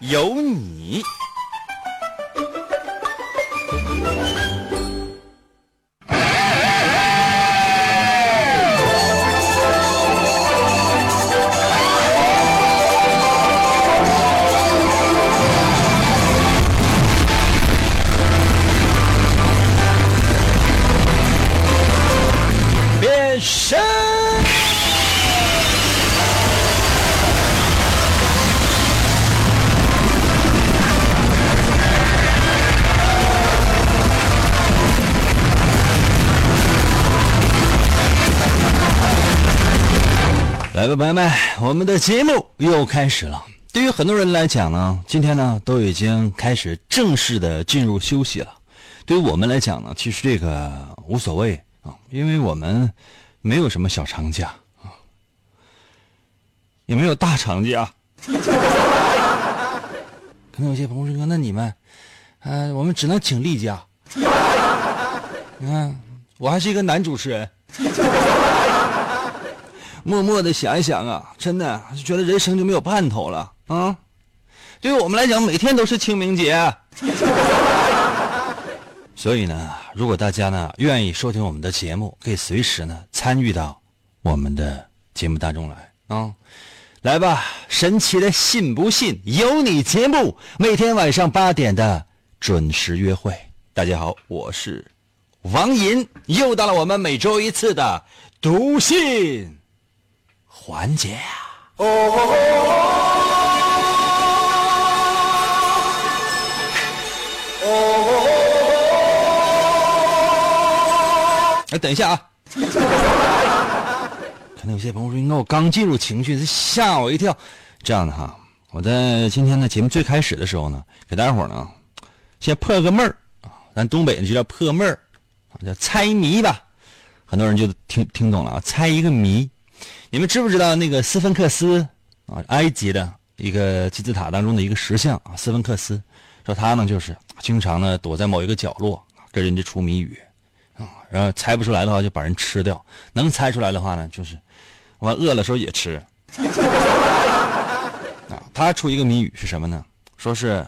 有你。来吧，朋友们，我们的节目又开始了。对于很多人来讲呢，今天呢都已经开始正式的进入休息了。对于我们来讲呢，其实这个无所谓啊，因为我们没有什么小长假啊，也没有大长假。可能有些朋友说：“那你们，呃，我们只能请例假。”你看，我还是一个男主持人。默默的想一想啊，真的就觉得人生就没有盼头了啊！对于我们来讲，每天都是清明节。所以呢，如果大家呢愿意收听我们的节目，可以随时呢参与到我们的节目当中来啊！来吧，神奇的信不信由你节目，每天晚上八点的准时约会。大家好，我是王银，又到了我们每周一次的读信。环节啊！哎，等一下啊！可能有些朋友说，应该我刚进入情绪，吓我一跳。这样的哈，我在今天的节目最开始的时候呢，给大家伙呢先破个闷儿啊，咱东北就叫破闷儿，叫猜谜吧。很多人就听听懂了啊，猜一个谜。你们知不知道那个斯芬克斯啊？埃及的一个金字塔当中的一个石像啊，斯芬克斯，说他呢就是经常呢躲在某一个角落跟人家出谜语啊，然后猜不出来的话就把人吃掉，能猜出来的话呢就是我饿了时候也吃 啊。他出一个谜语是什么呢？说是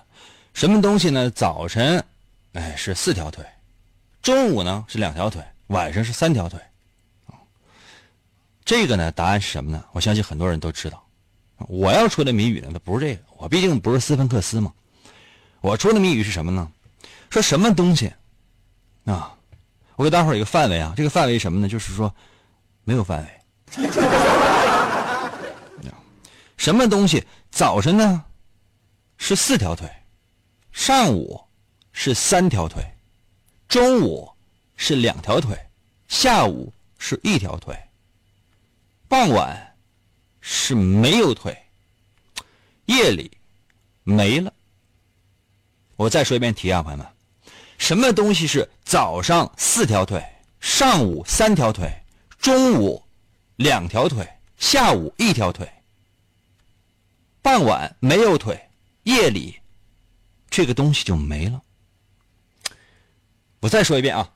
什么东西呢？早晨哎是四条腿，中午呢是两条腿，晚上是三条腿。这个呢，答案是什么呢？我相信很多人都知道。我要出的谜语呢，它不是这个。我毕竟不是斯芬克斯嘛。我出的谜语是什么呢？说什么东西啊？我给大伙儿一个范围啊，这个范围什么呢？就是说没有范围。什么东西早晨呢是四条腿，上午是三条腿，中午是两条腿，下午是一条腿。傍晚是没有腿，夜里没了。我再说一遍题啊，朋友们，什么东西是早上四条腿，上午三条腿，中午两条腿，下午一条腿，傍晚没有腿，夜里这个东西就没了。我再说一遍啊。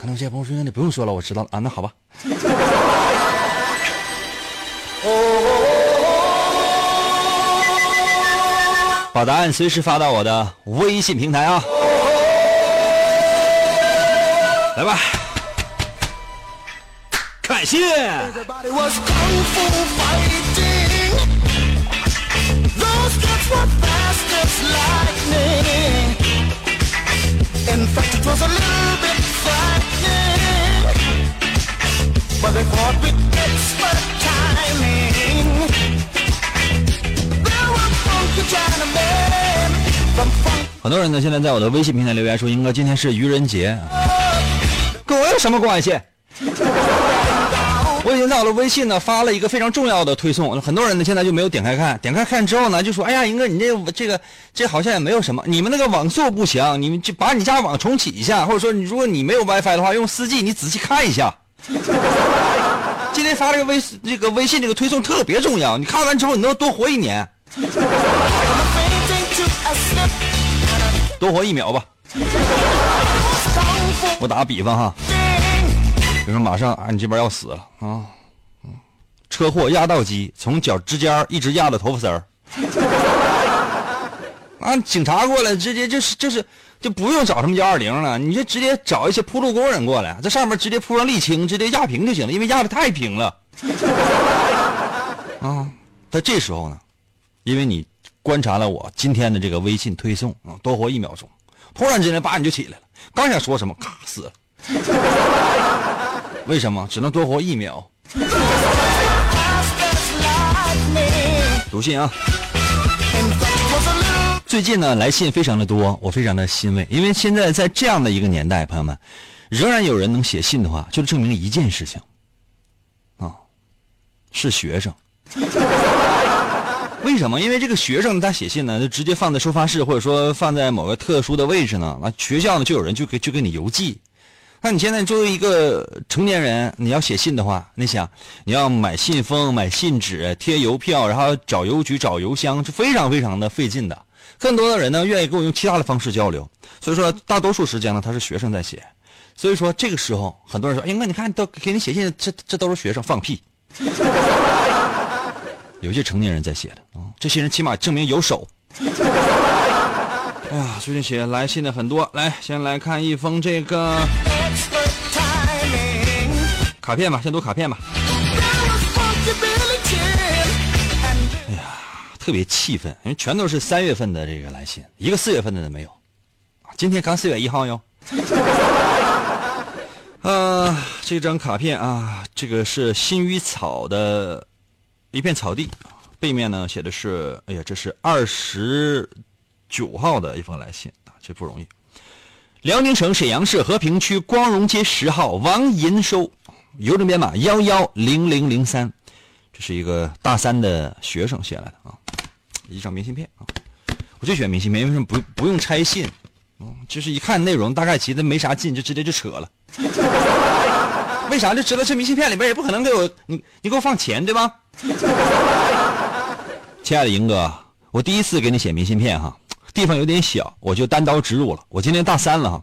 可能有些朋友说：“你不用说了，我知道了啊。”那好吧。把答案随时发到我的微信平台啊！来吧，感谢。很多人呢，现在在我的微信平台留言说：“英哥，今天是愚人节，跟我有什么关系？我 我已经在我的微信呢发了一个非常重要的推送，很多人呢现在就没有点开看，点开看之后呢就说：“哎呀，英哥，你这这个这好像也没有什么，你们那个网速不行，你们就把你家网重启一下，或者说你如果你没有 WiFi 的话，用 4G，你仔细看一下。” 今天发这个微这个微信这个推送特别重要，你看完之后你能多活一年，多活一秒吧。我打个比方哈。比如说，马上啊，你这边要死了啊！车祸压到机，从脚趾尖一直压到头发丝儿。啊，警察过来，直接就是就是就不用找什么幺二零了，你就直接找一些铺路工人过来，在上面直接铺上沥青，直接压平就行了，因为压的太平了。啊，在这时候呢，因为你观察了我今天的这个微信推送啊，多活一秒钟，突然之间叭你就起来了，刚想说什么，咔死了。为什么只能多活一秒？读信啊！最近呢，来信非常的多，我非常的欣慰，因为现在在这样的一个年代，朋友们，仍然有人能写信的话，就证明一件事情啊，是学生。为什么？因为这个学生他写信呢，就直接放在收发室，或者说放在某个特殊的位置呢，那学校呢就有人就给就给你邮寄。那你现在作为一个成年人，你要写信的话，你想你要买信封、买信纸、贴邮票，然后找邮局、找邮箱，是非常非常的费劲的。更多的人呢，愿意跟我用其他的方式交流，所以说大多数时间呢，他是学生在写。所以说这个时候，很多人说：“哎，哥，你看都给你写信，这这都是学生放屁。”有些成年人在写的啊，这些人起码证明有手。哎呀，最近写来信的很多，来先来看一封这个。卡片吧，先读卡片吧。特别气愤，因为全都是三月份的这个来信，一个四月份的都没有。今天刚四月一号哟。啊，这张卡片啊，这个是新余草的一片草地，背面呢写的是，哎呀，这是二十九号的一封来信啊，这不容易。辽宁省沈阳市和平区光荣街十号王银收。邮政编码幺幺零零零三，这是一个大三的学生写来的啊，一张明信片啊，我最喜欢明信片，为什么不不用拆信？嗯，就是一看内容大概其实没啥劲，就直接就扯了。为啥？就知道这明信片里边也不可能给我你你给我放钱对吧？亲爱的莹哥，我第一次给你写明信片哈。地方有点小，我就单刀直入了。我今年大三了哈，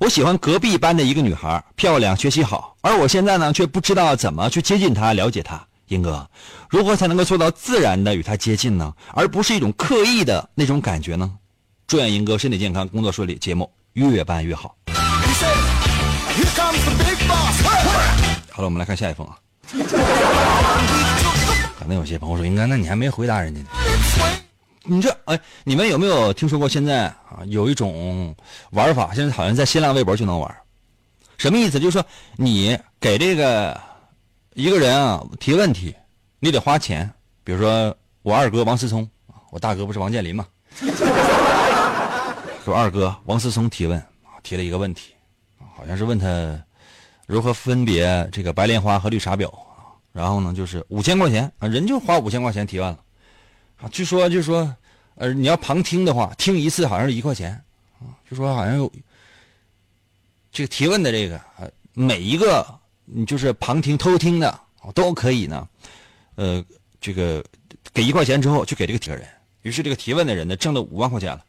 我喜欢隔壁班的一个女孩，漂亮，学习好，而我现在呢，却不知道怎么去接近她，了解她。英哥，如何才能够做到自然的与他接近呢？而不是一种刻意的那种感觉呢？祝愿英哥身体健康，工作顺利，节目越办越好。好了，我们来看下一封啊。可能有些朋友说，英哥，那你还没回答人家呢。你这哎，你们有没有听说过现在啊有一种玩法？现在好像在新浪微博就能玩，什么意思？就是说你给这个一个人啊提问题，你得花钱。比如说我二哥王思聪，我大哥不是王健林吗？说二哥王思聪提问啊，提了一个问题，好像是问他如何分别这个白莲花和绿茶婊啊。然后呢，就是五千块钱啊，人就花五千块钱提问了。啊，据说就说，呃，你要旁听的话，听一次好像是一块钱，啊，就说好像有这个提问的这个，啊，每一个你就是旁听、偷听的都可以呢，呃，这个给一块钱之后就给这个提问人，于是这个提问的人呢挣了五万块钱了，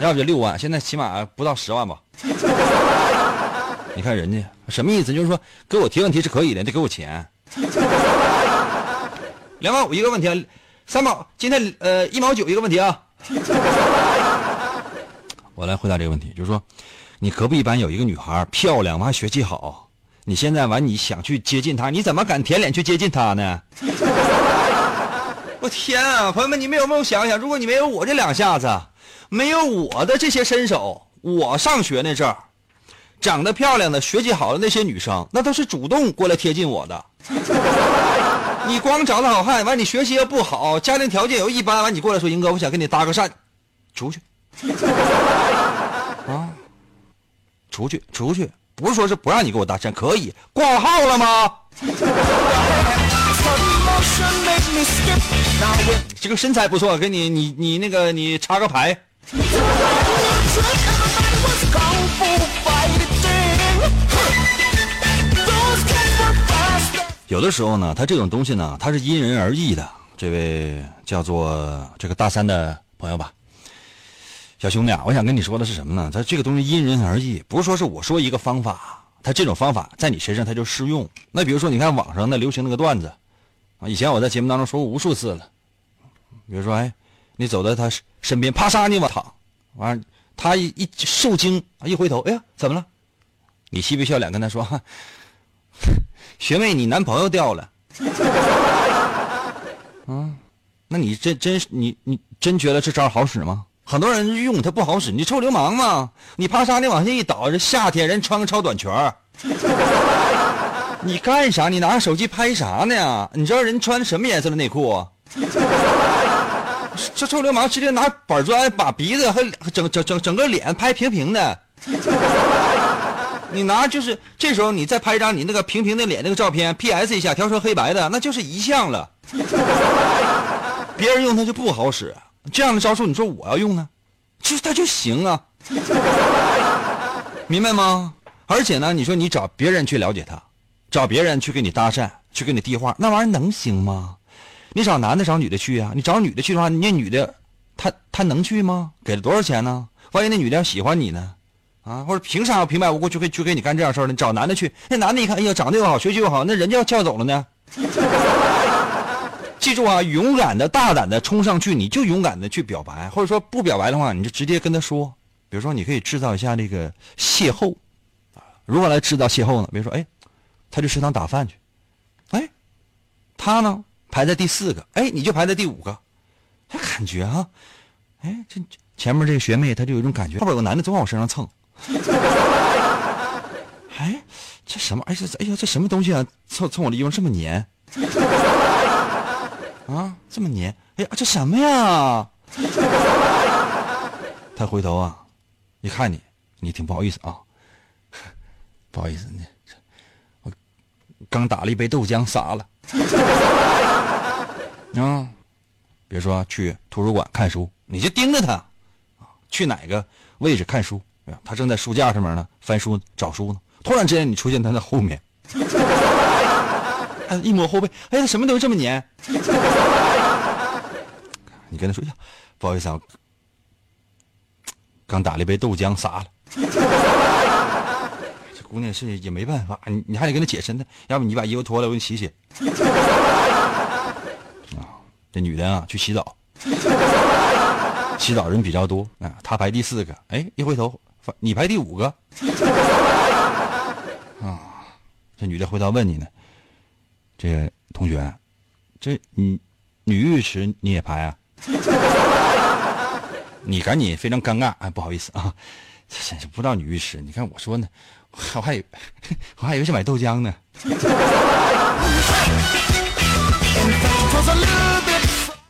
要不就六万，现在起码不到十万吧。你看人家什么意思？就是说给我提问题是可以的，得给我钱。两毛五一个问题，三毛今天呃一毛九一个问题啊。我来回答这个问题，就是说，你隔壁班有一个女孩漂亮，完学习好，你现在完你想去接近她，你怎么敢舔脸去接近她呢？我天啊，朋友们，你们有没有想想，如果你没有我这两下子，没有我的这些身手，我上学那阵儿，长得漂亮的、学习好的那些女生，那都是主动过来贴近我的。你光长得好看，完你学习又不好，家庭条件又一般，完你过来说，英哥，我想跟你搭个讪，出去，出去，出去，不是说是不让你给我搭讪，可以挂号了吗？这个身材不错，给你你你那个你插个牌。有的时候呢，他这种东西呢，他是因人而异的。这位叫做这个大三的朋友吧，小兄弟啊，我想跟你说的是什么呢？他这个东西因人而异，不是说是我说一个方法，他这种方法在你身上他就适用。那比如说，你看网上那流行那个段子啊，以前我在节目当中说过无数次了。比如说，哎，你走到他身边，啪嚓你往躺，完他一一受惊，一回头，哎呀，怎么了？你嬉皮笑脸跟他说：“ 学妹，你男朋友掉了。”啊，那你真真你你真觉得这招好使吗？很多人用它不好使，你臭流氓嘛！你啪嚓，你往下一倒，这夏天人穿个超短裙 你干啥？你拿着手机拍啥呢？你知道人穿什么颜色的内裤？这臭流氓直接拿板砖把鼻子和整整整整个脸拍平平的。你拿就是这时候你再拍一张你那个平平的脸那个照片，P.S. 一下调成黑白的，那就是遗像了。别人用它就不好使，这样的招数你说我要用呢，就他就行啊，明白吗？而且呢，你说你找别人去了解他，找别人去给你搭讪，去给你递话，那玩意儿能行吗？你找男的找女的去啊？你找女的去的话，那女的，她她能去吗？给了多少钱呢？万一那女的要喜欢你呢？啊，或者凭啥要平白无故就给就给你干这样事儿呢？找男的去，那男的一看，哎呀，长得又好，学习又好，那人家要叫走了呢？记住啊，勇敢的、大胆的冲上去，你就勇敢的去表白，或者说不表白的话，你就直接跟他说。比如说，你可以制造一下这个邂逅，啊，如何来制造邂逅呢？比如说，哎，他去食堂打饭去，哎，他呢排在第四个，哎，你就排在第五个，他感觉啊，哎，这前面这个学妹，她就有一种感觉，后边有个男的总往我身上蹭，哎，这什么？哎这哎呀，这什么东西啊？蹭蹭我的衣服这么黏。啊，这么黏！哎呀，这什么呀？他回头啊，一看你，你挺不好意思啊，不好意思，你我刚打了一杯豆浆洒了。啊，别说去图书馆看书，你就盯着他，啊，去哪个位置看书？他正在书架上面呢，翻书找书呢。突然之间，你出现他的后面。他一摸后背，哎，他什么东西这么黏？你跟他说呀，不好意思啊，刚打了一杯豆浆洒了。这姑娘是也没办法，你你还得跟他解释呢，要不你把衣服脱了，我给你洗洗。啊，这女的啊去洗澡，洗澡人比较多啊，她排第四个，哎，一回头，你排第五个。啊，这女的回头问你呢。这个同学，这你女浴池你也排啊？你赶紧非常尴尬，哎，不好意思啊，真是不知道女浴池。你看我说呢，我还 我还以为是买豆浆呢。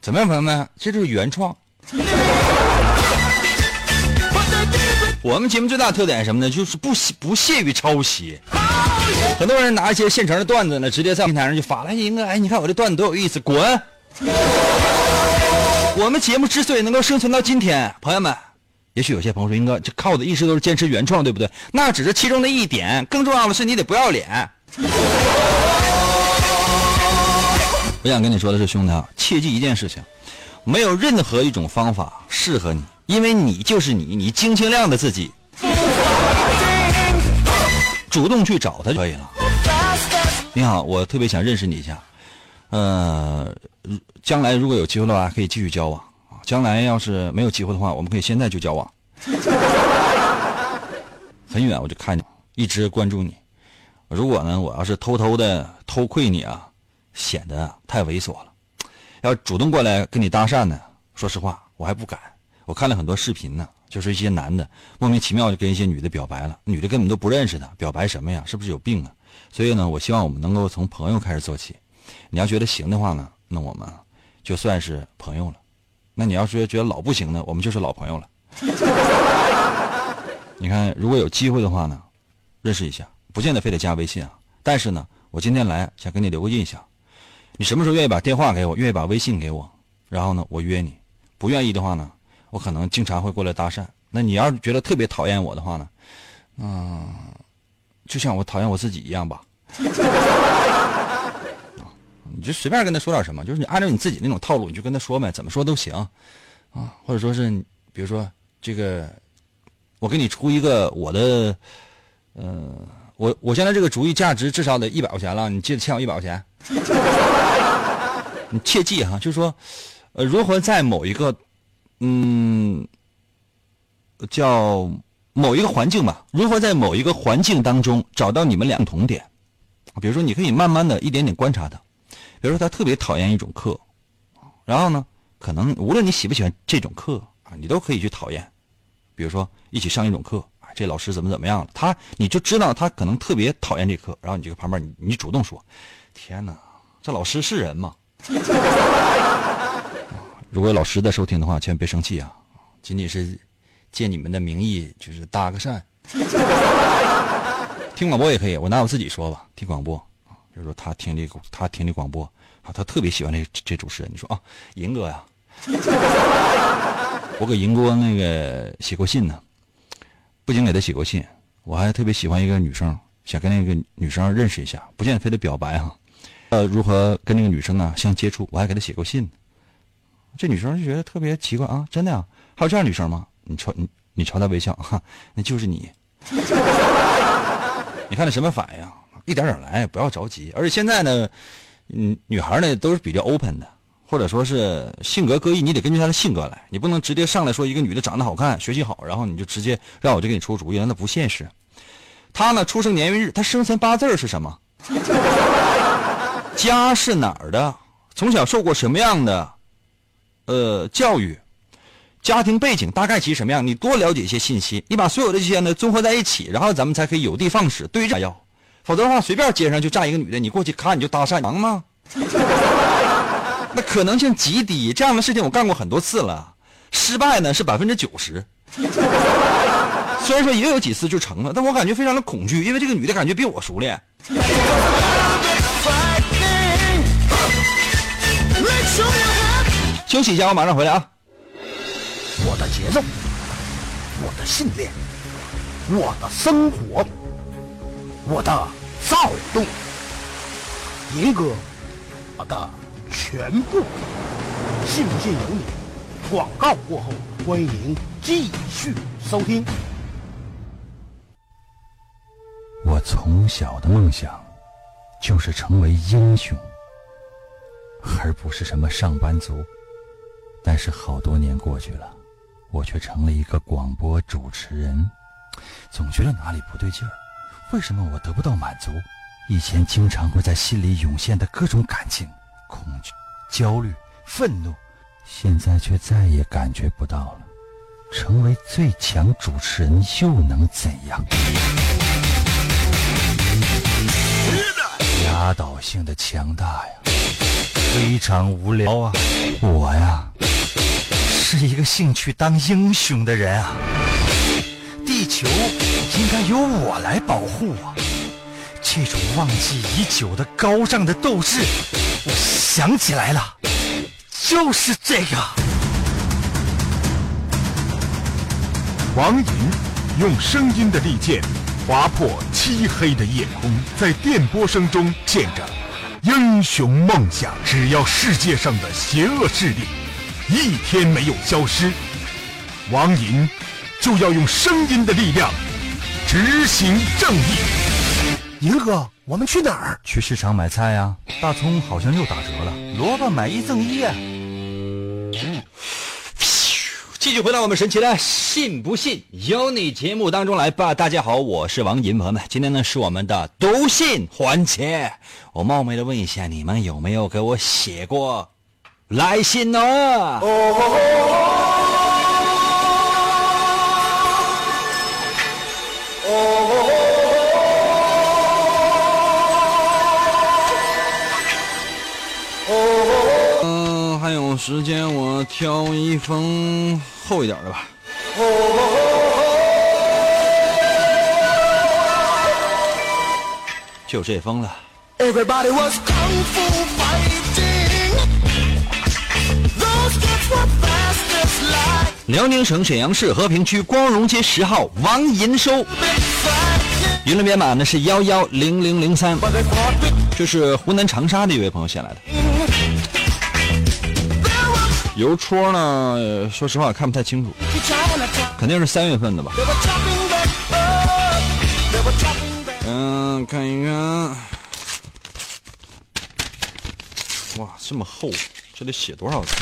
怎么样，朋友们？这就是原创。我们节目最大的特点是什么呢？就是不不屑于抄袭。很多人拿一些现成的段子呢，直接在平台上就发了。英哥，哎，你看我这段子多有意思，滚！我们节目之所以能够生存到今天，朋友们，也许有些朋友说，英哥，这靠的一直都是坚持原创，对不对？那只是其中的一点，更重要的是你得不要脸。我想跟你说的是，兄弟啊，切记一件事情，没有任何一种方法适合你，因为你就是你，你晶晶亮的自己。主动去找他就可以了。你好，我特别想认识你一下。呃，将来如果有机会的话，可以继续交往啊。将来要是没有机会的话，我们可以现在就交往。很远我就看你，一直关注你。如果呢，我要是偷偷的偷窥你啊，显得太猥琐了。要主动过来跟你搭讪呢，说实话，我还不敢。我看了很多视频呢。就是一些男的莫名其妙就跟一些女的表白了，女的根本都不认识他，表白什么呀？是不是有病啊？所以呢，我希望我们能够从朋友开始做起。你要觉得行的话呢，那我们就算是朋友了。那你要是觉得老不行呢，我们就是老朋友了。你看，如果有机会的话呢，认识一下，不见得非得加微信啊。但是呢，我今天来想跟你留个印象，你什么时候愿意把电话给我，愿意把微信给我，然后呢，我约你。不愿意的话呢，我可能经常会过来搭讪。那你要是觉得特别讨厌我的话呢，嗯，就像我讨厌我自己一样吧。你就随便跟他说点什么，就是你按照你自己那种套路，你就跟他说呗，怎么说都行，啊，或者说是，比如说这个，我给你出一个我的，呃，我我现在这个主意价值至少得一百块钱了，你记得欠我一百块钱。你切记哈，就是说，呃，如何在某一个，嗯，叫某一个环境吧，如何在某一个环境当中找到你们俩同点？比如说，你可以慢慢的一点点观察他。比如说他特别讨厌一种课，然后呢，可能无论你喜不喜欢这种课啊，你都可以去讨厌。比如说一起上一种课，这老师怎么怎么样了，他你就知道他可能特别讨厌这课，然后你就旁边你你主动说：“天哪，这老师是人吗？” 如果老师在收听的话，千万别生气啊，仅仅是借你们的名义就是搭个讪。听广播也可以，我拿我自己说吧，听广播。就说他听这个，他听这广播啊，他特别喜欢这这主持人。你说啊，银哥呀，我给银哥那个写过信呢，不仅给他写过信，我还特别喜欢一个女生，想跟那个女生认识一下，不见得非得表白哈。呃，如何跟那个女生呢相接触？我还给他写过信。这女生就觉得特别奇怪啊，真的呀？还有这样女生吗？你瞅你你朝她微笑哈，那就是你。你看她什么反应？一点点来，不要着急。而且现在呢，嗯，女孩呢都是比较 open 的，或者说是性格各异，你得根据她的性格来。你不能直接上来说一个女的长得好看、学习好，然后你就直接让我就给你出主意，那不现实。她呢，出生年月日，她生辰八字是什么？家是哪儿的？从小受过什么样的呃教育？家庭背景大概其什么样？你多了解一些信息，你把所有的这些呢综合在一起，然后咱们才可以有的放矢，对症下药。否则的话，随便街上就站一个女的，你过去看你就搭讪，能吗？那可能性极低。这样的事情我干过很多次了，失败呢是百分之九十。虽然说也有几次就成了，但我感觉非常的恐惧，因为这个女的感觉比我熟练。休息一下，我马上回来啊。我的节奏，我的信念，我的生活。我的躁动，银哥，我的全部，信不信由你。广告过后，欢迎继续收听。我从小的梦想就是成为英雄，而不是什么上班族。但是好多年过去了，我却成了一个广播主持人，总觉得哪里不对劲儿。为什么我得不到满足？以前经常会在心里涌现的各种感情，恐惧、焦虑、愤怒，现在却再也感觉不到了。成为最强主持人又能怎样？压倒性的强大呀，非常无聊啊！我呀，是一个兴趣当英雄的人啊。地球应该由我来保护啊！这种忘记已久的高尚的斗志，我想起来了，就是这个。王银用声音的利剑划破漆黑的夜空，在电波声中见着英雄梦想。只要世界上的邪恶势力一天没有消失，王银。就要用声音的力量执行正义。银哥，我们去哪儿？去市场买菜呀。大葱好像又打折了，萝卜买一赠一啊。继续回到我们神奇的“信不信由你”节目当中来吧。大家好，我是王银，朋友们，今天呢是我们的读信环节。我冒昧的问一下，你们有没有给我写过来信呢？嗯，时间我挑一封厚一点的吧。就这封了。辽宁省沈阳市和平区光荣街十号王银收。云龙编码呢是幺幺零零零三。这是湖南长沙的一位朋友写来的。邮戳呢说实话看不太清楚肯定是三月份的吧。嗯看一看。哇这么厚这得写多少字？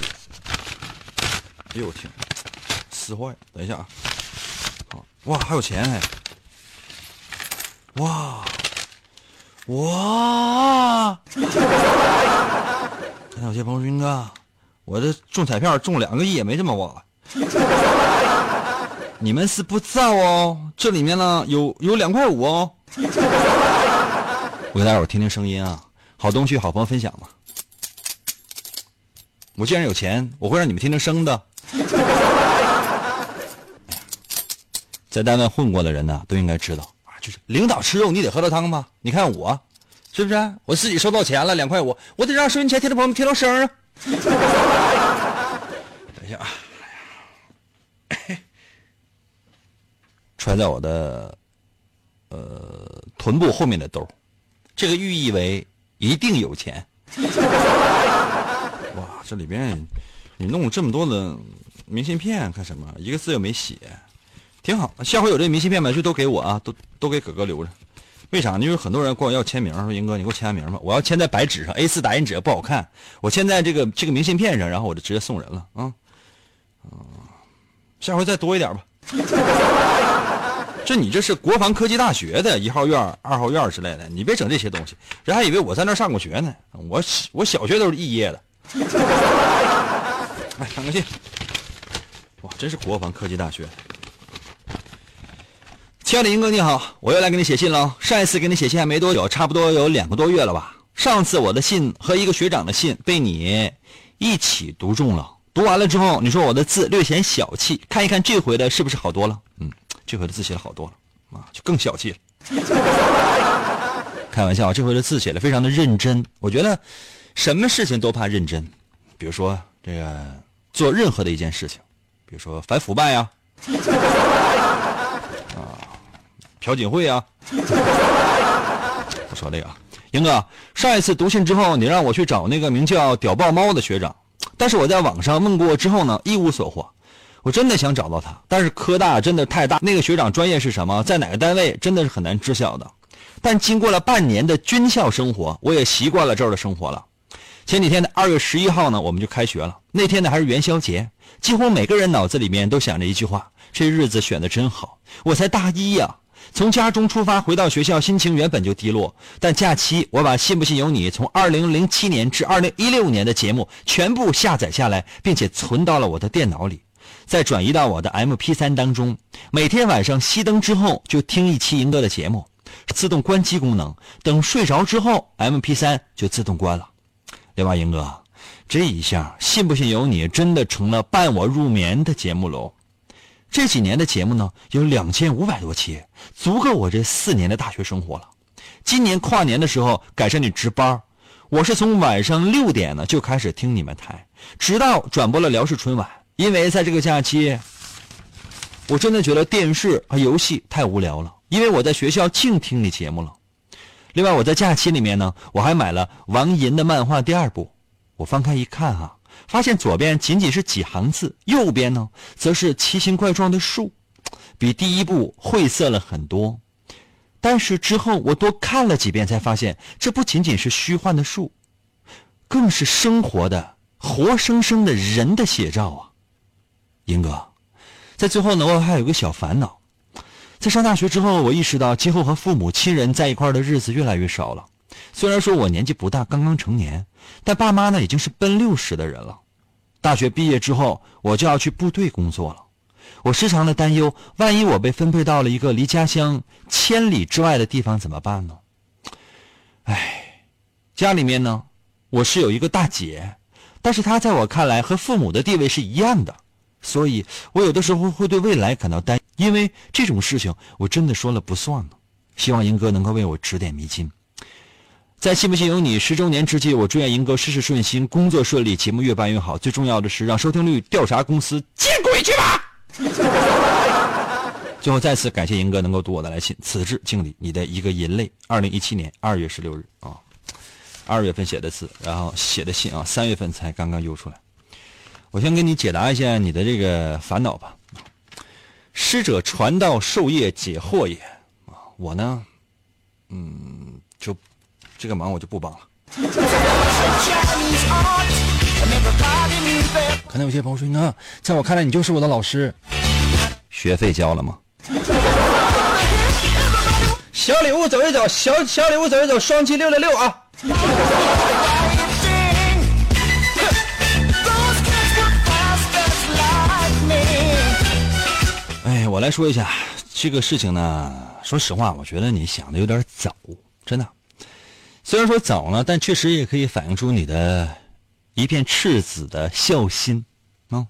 哎呦我天撕坏等一下啊。哇还有钱还。哇哇。感谢我谢鹏军哥我这中彩票中两个亿也没这么挖。你们是不知道哦，这里面呢有有两块五哦。我给大家伙听听声音啊，好东西好朋友分享嘛。我既然有钱，我会让你们听听声的。在单位混过的人呢，都应该知道啊，就是领导吃肉，你得喝到汤吧？你看我，是不是？我自己收到钱了两块五，我得让收音前听的朋友们听到声啊。等一下啊，揣在我的呃臀部后面的兜，这个寓意为一定有钱。哇，这里边你弄这么多的明信片干什么？一个字又没写，挺好。下回有这明信片吧，就都给我啊，都都给哥哥留着。为啥？因为很多人管我要签名，说英哥，你给我签下名吧。我要签在白纸上，A 4打印纸不好看，我签在这个这个明信片上，然后我就直接送人了啊。嗯，下回再多一点吧。这你这是国防科技大学的一号院、二号院之类的，你别整这些东西，人还以为我在那上过学呢。我我小学都是肄业的。哎，看个信，哇，真是国防科技大学。亲爱的英哥你好，我又来给你写信了。上一次给你写信还没多久，差不多有两个多月了吧。上次我的信和一个学长的信被你一起读中了，读完了之后，你说我的字略显小气，看一看这回的是不是好多了？嗯，这回的字写的好多了啊，就更小气了。开玩笑，这回的字写的非常的认真。我觉得什么事情都怕认真，比如说这个做任何的一件事情，比如说反腐败呀、朴槿惠啊，不说这个，英哥，上一次读信之后，你让我去找那个名叫屌爆猫的学长，但是我在网上问过之后呢，一无所获。我真的想找到他，但是科大真的太大，那个学长专业是什么，在哪个单位，真的是很难知晓的。但经过了半年的军校生活，我也习惯了这儿的生活了。前几天的二月十一号呢，我们就开学了。那天呢还是元宵节，几乎每个人脑子里面都想着一句话：这日子选的真好。我才大一呀、从家中出发回到学校，心情原本就低落。但假期我把《信不信由你》从2007年至2016年的节目全部下载下来，并且存到了我的电脑里，再转移到我的 MP3 当中。每天晚上熄灯之后就听一期赢哥的节目，自动关机功能。等睡着之后，MP3 就自动关了。另外，英哥，这一下信不信由你，真的成了伴我入眠的节目喽。这几年的节目呢，有两千五百多期，足够我这四年的大学生活了。今年跨年的时候赶上你值班，我是从晚上六点呢就开始听你们台，直到转播了辽视春晚。因为在这个假期，我真的觉得电视和游戏太无聊了，因为我在学校净听你节目了。另外，我在假期里面呢，我还买了王银的漫画第二部。我翻开一看哈、发现左边仅仅是几行字，右边呢则是奇形怪状的树，比第一部晦涩了很多。但是之后我多看了几遍，才发现这不仅仅是虚幻的树，更是生活的活生生的人的写照啊！英哥，在最后呢，我还有个小烦恼。在上大学之后，我意识到今后和父母亲人在一块的日子越来越少了。虽然说我年纪不大，刚刚成年，但爸妈呢已经是奔六十的人了。大学毕业之后，我就要去部队工作了。我时常的担忧，万一我被分配到了一个离家乡千里之外的地方怎么办呢？唉，家里面呢，我是有一个大姐，但是她在我看来和父母的地位是一样的，所以我有的时候会对未来感到担，因为这种事情我真的说了不算呢。希望英哥能够为我指点迷津。在信不信由你十周年之际，我祝愿银哥事事顺心，工作顺利，节目越办越好。最重要的是让收听率调查公司见鬼去吧！最后再次感谢银哥能够读我的来信，此致敬礼，你的一个银泪。二零一七年二月十六日啊，二月份写的字，然后写的信啊，三月份才刚刚邮出来。我先给你解答一下你的这个烦恼吧。师者，传道授业解惑也啊，我呢，嗯，就这个忙我就不帮了。可能有些朋友说，那在我看来你就是我的老师，学费交了吗？小礼物走一走，小小礼物走一走，双击六六六啊！哎，我来说一下这个事情呢。说实话，我觉得你想的有点早，真的。虽然说早呢，但确实也可以反映出你的一片赤子的孝心啊。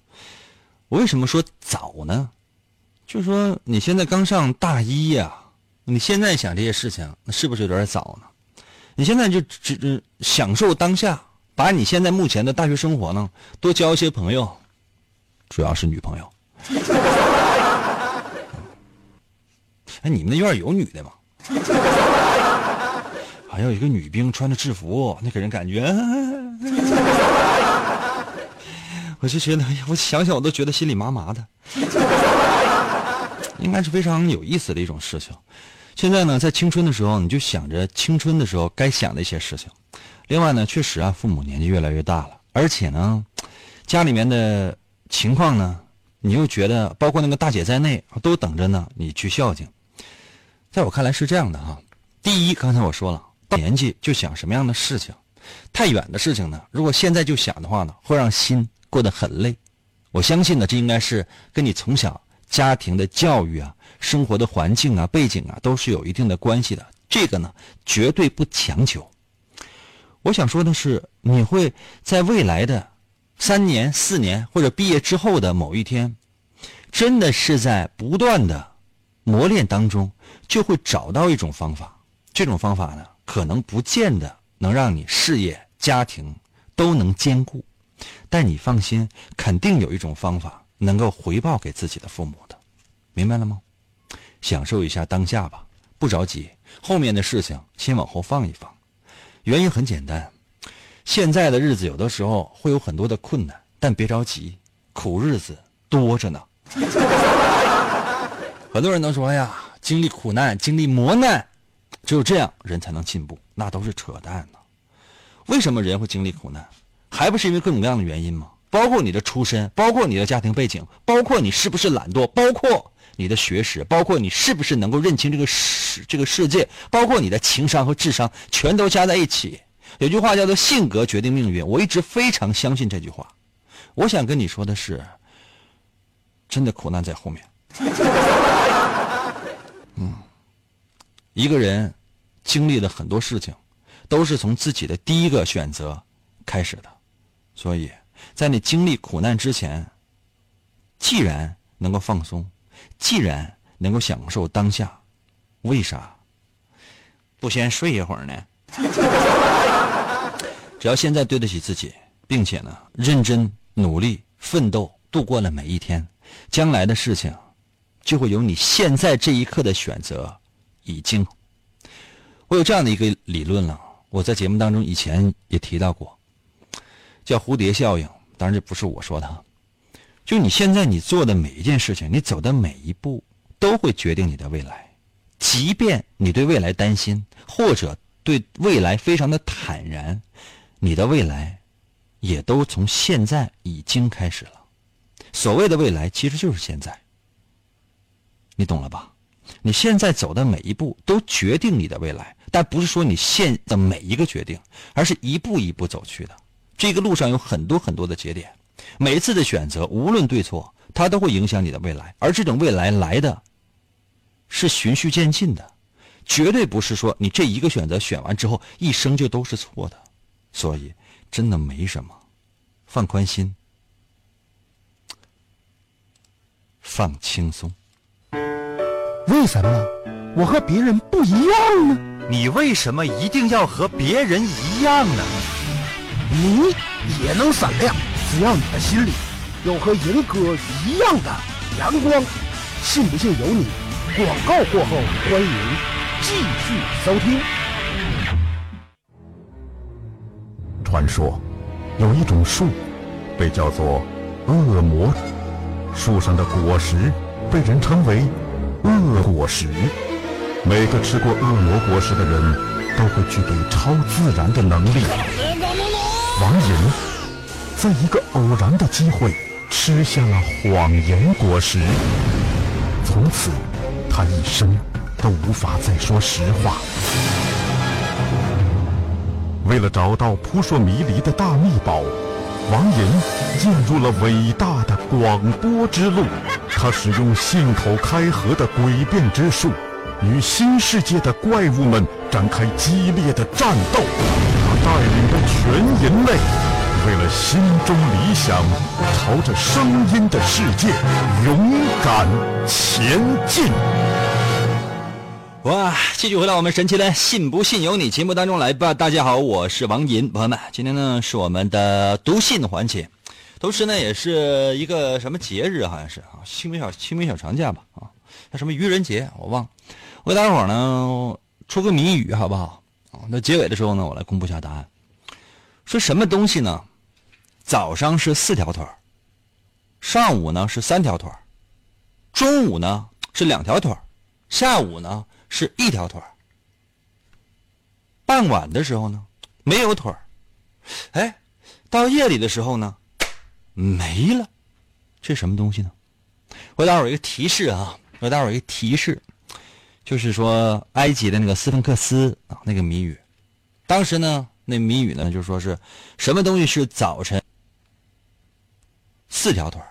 我为什么说早呢？就是说你现在刚上大一呀、你现在想这些事情，那是不是有点早呢？你现在就只只享受当下，把你现在目前的大学生活呢，多交一些朋友，主要是女朋友。哎，你们那院有女的吗？还有一个女兵穿着制服，那给人感觉，我就觉得，我想想我都觉得心里麻麻的。应该是非常有意思的一种事情。现在呢，在青春的时候，你就想着青春的时候该想的一些事情。另外呢，确实啊，父母年纪越来越大了，而且呢，家里面的情况呢，你又觉得，包括那个大姐在内，都等着呢你去孝敬。在我看来是这样的哈，第一，刚才我说了，年纪就想什么样的事情，太远的事情呢，如果现在就想的话呢，会让心过得很累。我相信呢，这应该是跟你从小家庭的教育啊、生活的环境啊、背景啊，都是有一定的关系的。这个呢，绝对不强求。我想说的是，你会在未来的三年、四年或者毕业之后的某一天，真的是在不断的磨练当中，就会找到一种方法。这种方法呢，可能不见得能让你事业、家庭都能兼顾，但你放心，肯定有一种方法能够回报给自己的父母的，明白了吗？享受一下当下吧，不着急，后面的事情先往后放一放。原因很简单，现在的日子有的时候会有很多的困难，但别着急，苦日子多着呢。很多人都说：“呀，经历苦难，经历磨难，只有这样人才能进步。”那都是扯淡呢。为什么人会经历苦难？还不是因为各种各样的原因吗？包括你的出身，包括你的家庭背景，包括你是不是懒惰，包括你的学识，包括你是不是能够认清这个世这个世界，包括你的情商和智商，全都加在一起。有句话叫做“性格决定命运”，我一直非常相信这句话。我想跟你说的是，真的苦难在后面。嗯，一个人经历了很多事情，都是从自己的第一个选择开始的，所以在你经历苦难之前，既然能够放松，既然能够享受当下，为啥不先睡一会儿呢？只要现在对得起自己，并且呢认真努力奋斗，度过了每一天，将来的事情就会有你现在这一刻的选择已经。我有这样的一个理论了，我在节目当中以前也提到过，叫蝴蝶效应。当然这不是我说的，就你现在你做的每一件事情，你走的每一步，都会决定你的未来。即便你对未来担心，或者对未来非常的坦然，你的未来也都从现在已经开始了。所谓的未来，其实就是现在。你懂了吧？你现在走的每一步都决定你的未来，但不是说你现的每一个决定，而是一步一步走去的。这个路上有很多很多的节点，每一次的选择无论对错，它都会影响你的未来。而这种未来来的，是循序渐进的，绝对不是说你这一个选择选完之后一生就都是错的。所以真的没什么，放宽心，放轻松。为什么我和别人不一样呢？你为什么一定要和别人一样呢？你也能闪亮，只要你的心里有和银哥一样的阳光。信不信由你。广告过后，欢迎继续收听。传说有一种树，被叫做恶魔，树上的果实被人称为恶果实。每个吃过恶魔果实的人都会具备超自然的能力。王银在一个偶然的机会吃下了谎言果实，从此他一生都无法再说实话。为了找到扑朔迷离的大秘宝，王银进入了伟大的广播之路。他使用信口开河的诡辩之术，与新世界的怪物们展开激烈的战斗。他带领着全人类，为了心中理想，朝着声音的世界勇敢前进。哇！继续回到我们神奇的“信不信由你”节目当中来吧。大家好，我是王银，朋友们，今天呢是我们的读信环节，同时呢也是一个什么节日，好像是啊，清明小清明小长假吧啊，叫什么愚人节，我忘了。我给大伙呢出个谜语好不好？啊，那结尾的时候呢，我来公布一下答案。说什么东西呢？早上是四条腿上午呢是三条腿中午呢是两条腿下午呢？是一条腿，傍晚的时候呢没有腿，哎，到夜里的时候呢没了，这什么东西呢？我给大伙儿一个提示啊，我给大伙儿一个提示，就是说埃及的那个斯芬克斯啊那个谜语，当时呢那谜语呢就说是什么东西是早晨四条腿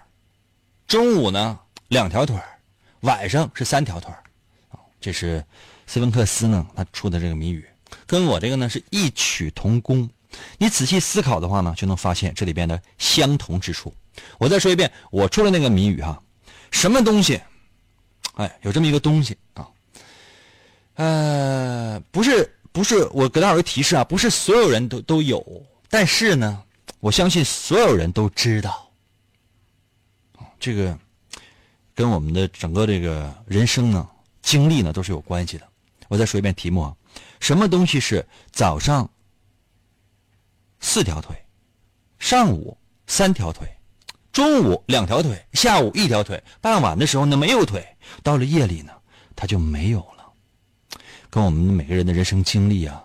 中午呢两条腿晚上是三条腿这是斯芬克斯呢，他出的这个谜语，跟我这个呢是异曲同工。你仔细思考的话呢，就能发现这里边的相同之处。我再说一遍，我出的那个谜语哈，什么东西？哎，有这么一个东西啊，呃，不是不是，我给大伙儿一个提示啊，不是所有人都都有，但是呢，我相信所有人都知道。这个跟我们的整个这个人生呢。经历呢都是有关系的。我再说一遍题目啊，什么东西是早上四条腿，上午三条腿，中午两条腿，下午一条腿，傍晚的时候呢没有腿，到了夜里呢它就没有了。跟我们每个人的人生经历啊，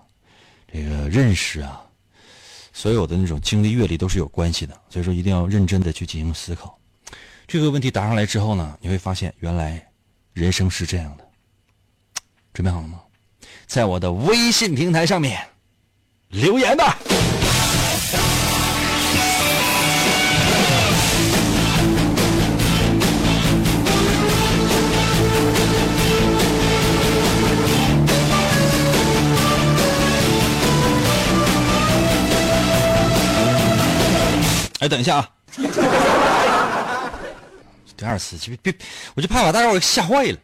这个认识啊，所有的那种经历阅历都是有关系的。所以说一定要认真的去进行思考。这个问题答上来之后呢，你会发现原来人生是这样的。准备好了吗？在我的微信平台上面留言吧。哎，等一下啊！第二次，别别，我就怕把大家伙吓坏了。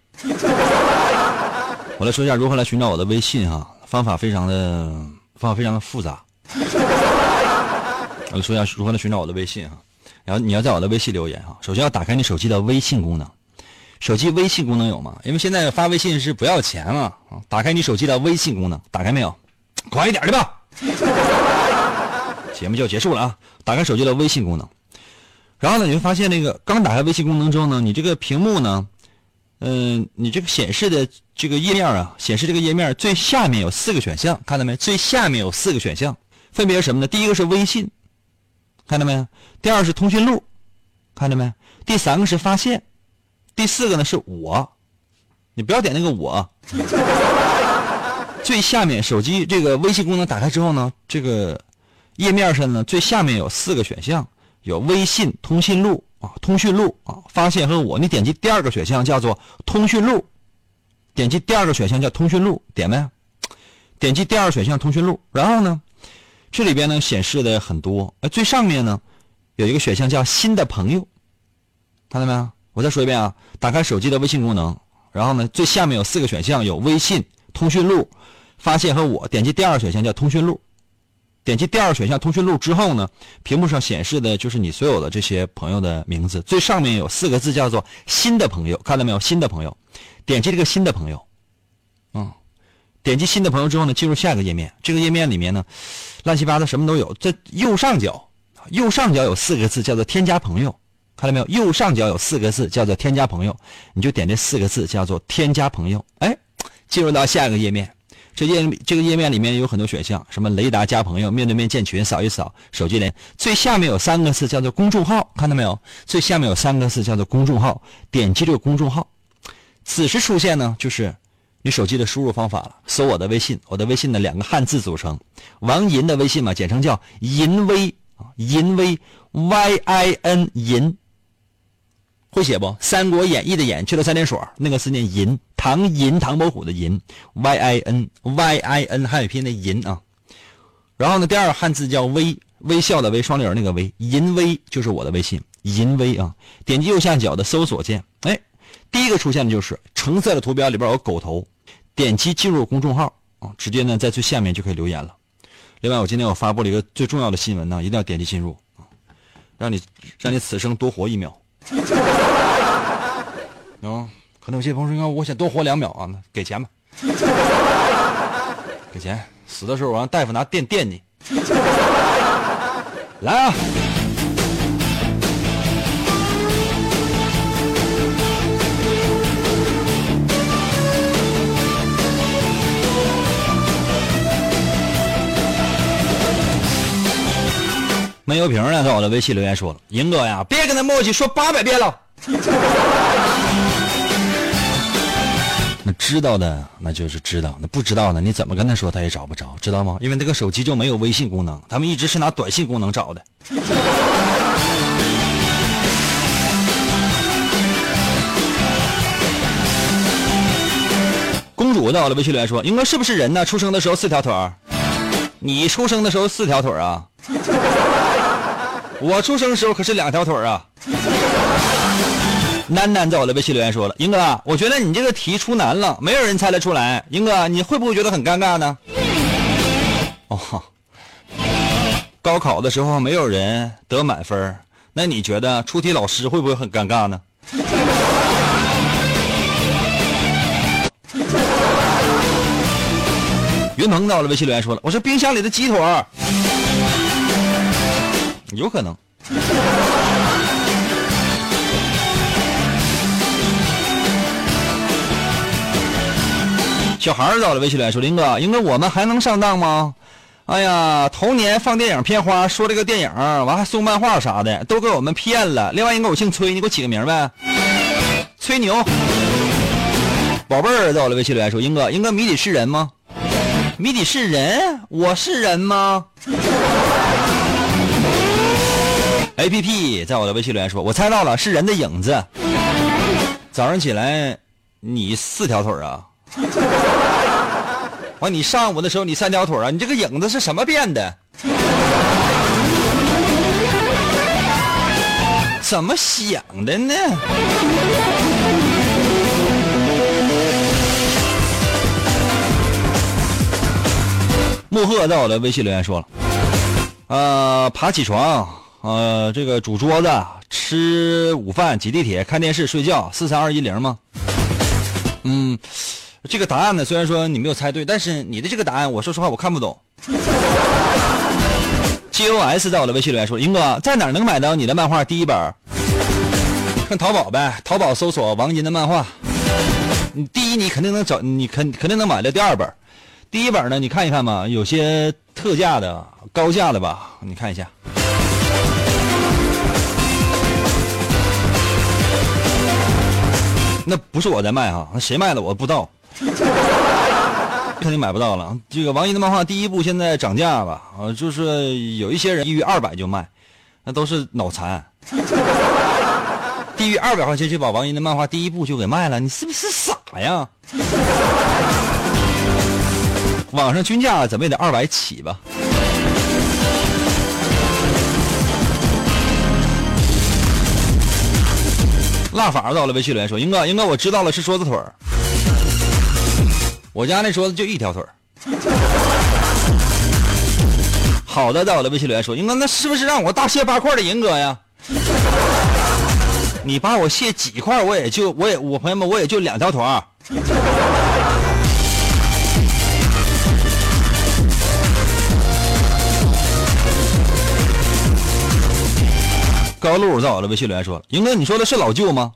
我来说一下如何来寻找我的微信哈，方法非常的方法非常的复杂。我来说一下如何来寻找我的微信哈，然后你要在我的微信留言哈，首先要打开你手机的微信功能，手机微信功能有吗？因为现在发微信是不要钱了啊，打开你手机的微信功能，打开没有？快一点的吧。节目就要结束了啊，打开手机的微信功能，然后呢，你会发现那个刚打开微信功能之后呢，你这个屏幕呢。嗯，你这个显示的这个页面啊，显示这个页面最下面有四个选项，看到没？最下面有四个选项，分别是什么呢？第一个是微信，看到没？第二是通讯录，看到没？第三个是发现，第四个呢是我，你不要点那个我。最下面手机这个微信功能打开之后呢，这个页面上呢最下面有四个选项，有微信、通讯录啊。通讯录啊，发现和我，你点击第二个选项叫做通讯录，点击第二个选项叫通讯录，点没？点击第二个选项通讯录，然后呢，这里边呢显示的很多，呃，最上面呢有一个选项叫新的朋友，看到没有？我再说一遍啊，打开手机的微信功能，然后呢，最下面有四个选项，有微信、通讯录、发现和我。点击第二个选项叫通讯录，点击第二个选项通讯录之后呢，屏幕上显示的就是你所有的这些朋友的名字。最上面有四个字叫做新的朋友，看到没有？新的朋友，点击这个新的朋友，嗯，点击新的朋友之后呢，进入下一个页面。这个页面里面呢，乱七八糟什么都有。在右上角，右上角有四个字叫做添加朋友。看到没有？右上角有四个字，叫做“添加朋友”，你就点这四个字，叫做“添加朋友”。哎，进入到下一个页面，这页这个页面里面有很多选项，什么雷达加朋友、面对面建群、扫一扫、手机连。最下面有三个字，叫做“公众号”，看到没有？最下面有三个字，叫做“公众号”。点击这个公众号，此时出现呢，就是你手机的输入方法了。搜我的微信，我的微信的两个汉字组成，王银的微信嘛，简称叫银威啊，银威 Y I N 银。会写不？《三国演义》的演去了三点水，那个是念银，唐银，唐伯虎的银，Y I N Y I N 汉语拼音的银啊。然后呢，第二个汉字叫微，微笑的微，双立人那个微，银微就是我的微信，银微啊。点击右下角的搜索键，哎，第一个出现的就是橙色的图标里边有狗头，点击进入公众号啊，直接呢在最下面就可以留言了。另外，我今天我发布了一个最重要的新闻呢，一定要点击进入啊，让你让你此生多活一秒。啊，可能有些朋友说，我想多活两秒啊，那给钱吧，给钱，死的时候我让大夫拿电电你。来啊！没油瓶呢，在我的微信留言说了：“银哥呀，别跟他磨叽，说八百遍了。”那知道的那就是知道，那不知道的你怎么跟他说他也找不着，知道吗？因为这个手机就没有微信功能，他们一直是拿短信功能找的。公主在我的微信留言说：“银哥是不是人呢？出生的时候四条腿儿，你出生的时候四条腿儿啊？”我出生时候可是两条腿啊！楠楠在我的微信留言说了：“英哥，我觉得你这个题出难了，没有人猜得出来。英哥，你会不会觉得很尴尬呢？”哦，高考的时候没有人得满分，那你觉得出题老师会不会很尴尬呢？云鹏在我的微信留言说了：“我说冰箱里的鸡腿。”有可能。小孩儿到了微信里说：“林哥，英哥，我们还能上当吗？哎呀，童年放电影片花，说这个电影完还送漫画啥的，都给我们骗了。另外一个我姓崔，你给我起个名呗，吹牛。宝贝儿到了微信里说：英哥，英哥，谜底是人吗？谜底是人，我是人吗？” A P P 在我的微信留言说：“我猜到了，是人的影子。早上起来，你四条腿啊？完，你上午的时候你三条腿啊？你这个影子是什么变的？怎么想的呢？”木鹤在我的微信留言说了：“呃，爬起床。”呃，这个煮桌子、吃午饭、挤地铁、看电视、睡觉，四三二一零吗？嗯，这个答案呢，虽然说你没有猜对，但是你的这个答案，我说实话我看不懂。G O S 在我的微信里面说：“英哥，在哪能买到你的漫画第一本？看淘宝呗，淘宝搜索王银的漫画。你第一，你肯定能找，你肯肯定能买到第二本。第一本呢，你看一看吧，有些特价的、高价的吧，你看一下。” 那不是我在卖哈，那谁卖的我不知道，肯定买不到了。这个王一的漫画第一部现在涨价吧？啊，就是有一些人低于二百就卖，那都是脑残。低于二百块钱就把王一的漫画第一部就给卖了，你是不是傻呀？网上均价怎么也得二百起吧？辣法到了微信留言说：“英哥，英哥，我知道了，是桌子腿儿。我家那桌子就一条腿儿 好的，在我的微信留言说，英哥，那是不是让我大卸八块的银哥呀？你把我卸几块，我也就我也我朋友们我也就两条腿儿高露在我的微信留言说：“英哥，你说的是老舅吗？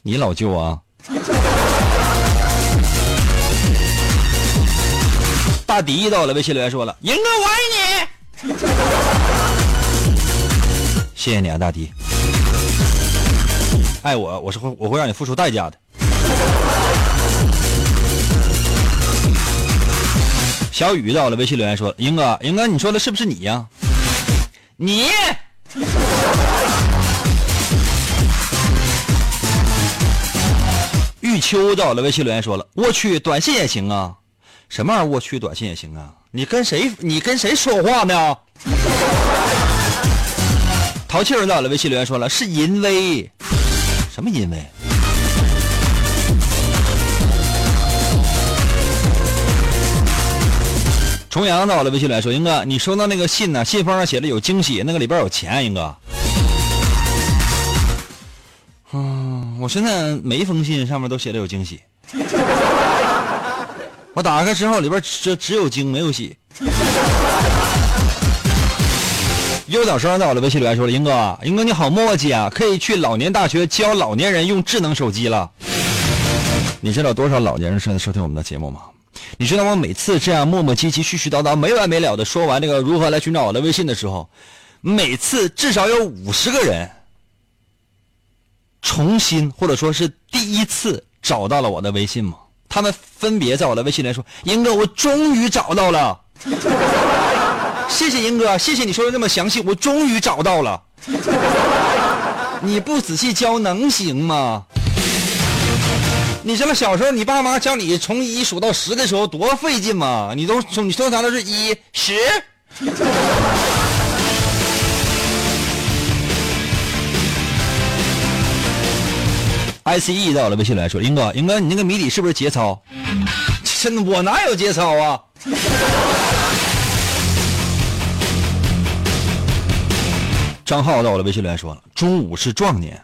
你老舅啊？” 大迪在我的微信留言说了：“英哥，我爱你。”谢谢你啊，大迪。爱我，我是会我会让你付出代价的。小雨到了微信留言说：“英哥，英哥，你说的是不是你呀？你。”秋在我的微信留言说了：“我去，短信也行啊，什么玩意儿？我去，短信也行啊？你跟谁？你跟谁说话呢？” 淘气儿在我的微信留言说了：“是淫威，什么淫威？”重阳在我的微信留言说：“英哥，你收到那个信呢？信封上写的有惊喜，那个里边有钱，英哥。”嗯，我现在每一封信上面都写的有惊喜。我打开之后，里边只只有惊没有喜。优小生在我的微信里边说了：“英哥，英哥你好墨迹啊，可以去老年大学教老年人用智能手机了。”你知道多少老年人正在收听我们的节目吗？你知道我每次这样磨磨唧唧、絮絮叨叨、没完没了的说完这个如何来寻找我的微信的时候，每次至少有五十个人重新或者说是第一次找到了我的微信吗？他们分别在我的微信里说：“英哥，我终于找到了。”谢谢英哥，谢谢你说的那么详细，我终于找到了。你不仔细教能行吗？你知道小时候你爸妈教你从一数到十的时候多费劲吗？你都从你通常都是一十。ICE 到了微信来说，英哥，英哥，你那个谜底是不是节操？真的，我哪有节操啊？张浩到我的微信来说了，中午是壮年。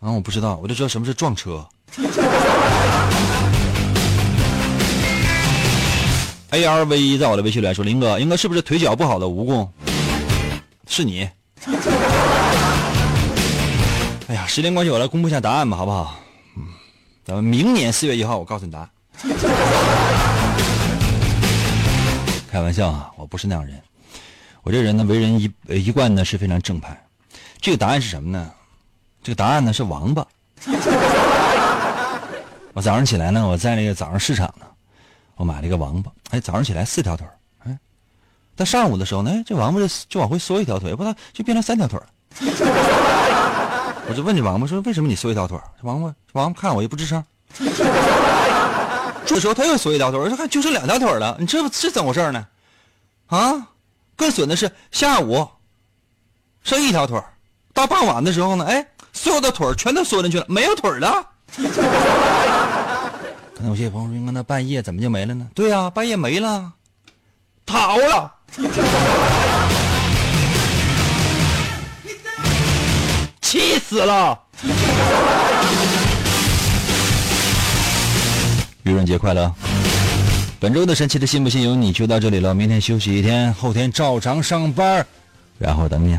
啊，我不知道，我就知道什么是撞车。ARV 在我的微信来说，林哥，英哥是不是腿脚不好的蜈蚣？是你。哎呀，时间关系，我来公布一下答案吧，好不好？嗯，咱们明年四月一号，我告诉你答案。开玩笑啊，我不是那样人。我这人呢，为人一一贯呢是非常正派。这个答案是什么呢？这个答案呢是王八。我早上起来呢，我在那个早上市场呢，我买了一个王八。哎，早上起来四条腿哎，到上午的时候呢，这王八就就往回缩一条腿，不，它就变成三条腿了我就问这王八说：“为什么你缩一条腿这王八王八看我也不吱声。这时候他又缩一条腿我说：“看就剩两条腿了，你这这怎么回事呢？啊？更损的是下午剩一条腿到傍晚的时候呢，哎，所有的腿全都缩进去了，没有腿了。可能有些朋友说：“那半夜怎么就没了呢？”对呀，半夜没了，逃了。气死了！愚人节快乐！本周的神奇的信不信由你就到这里了，明天休息一天，后天照常上班，然后等你。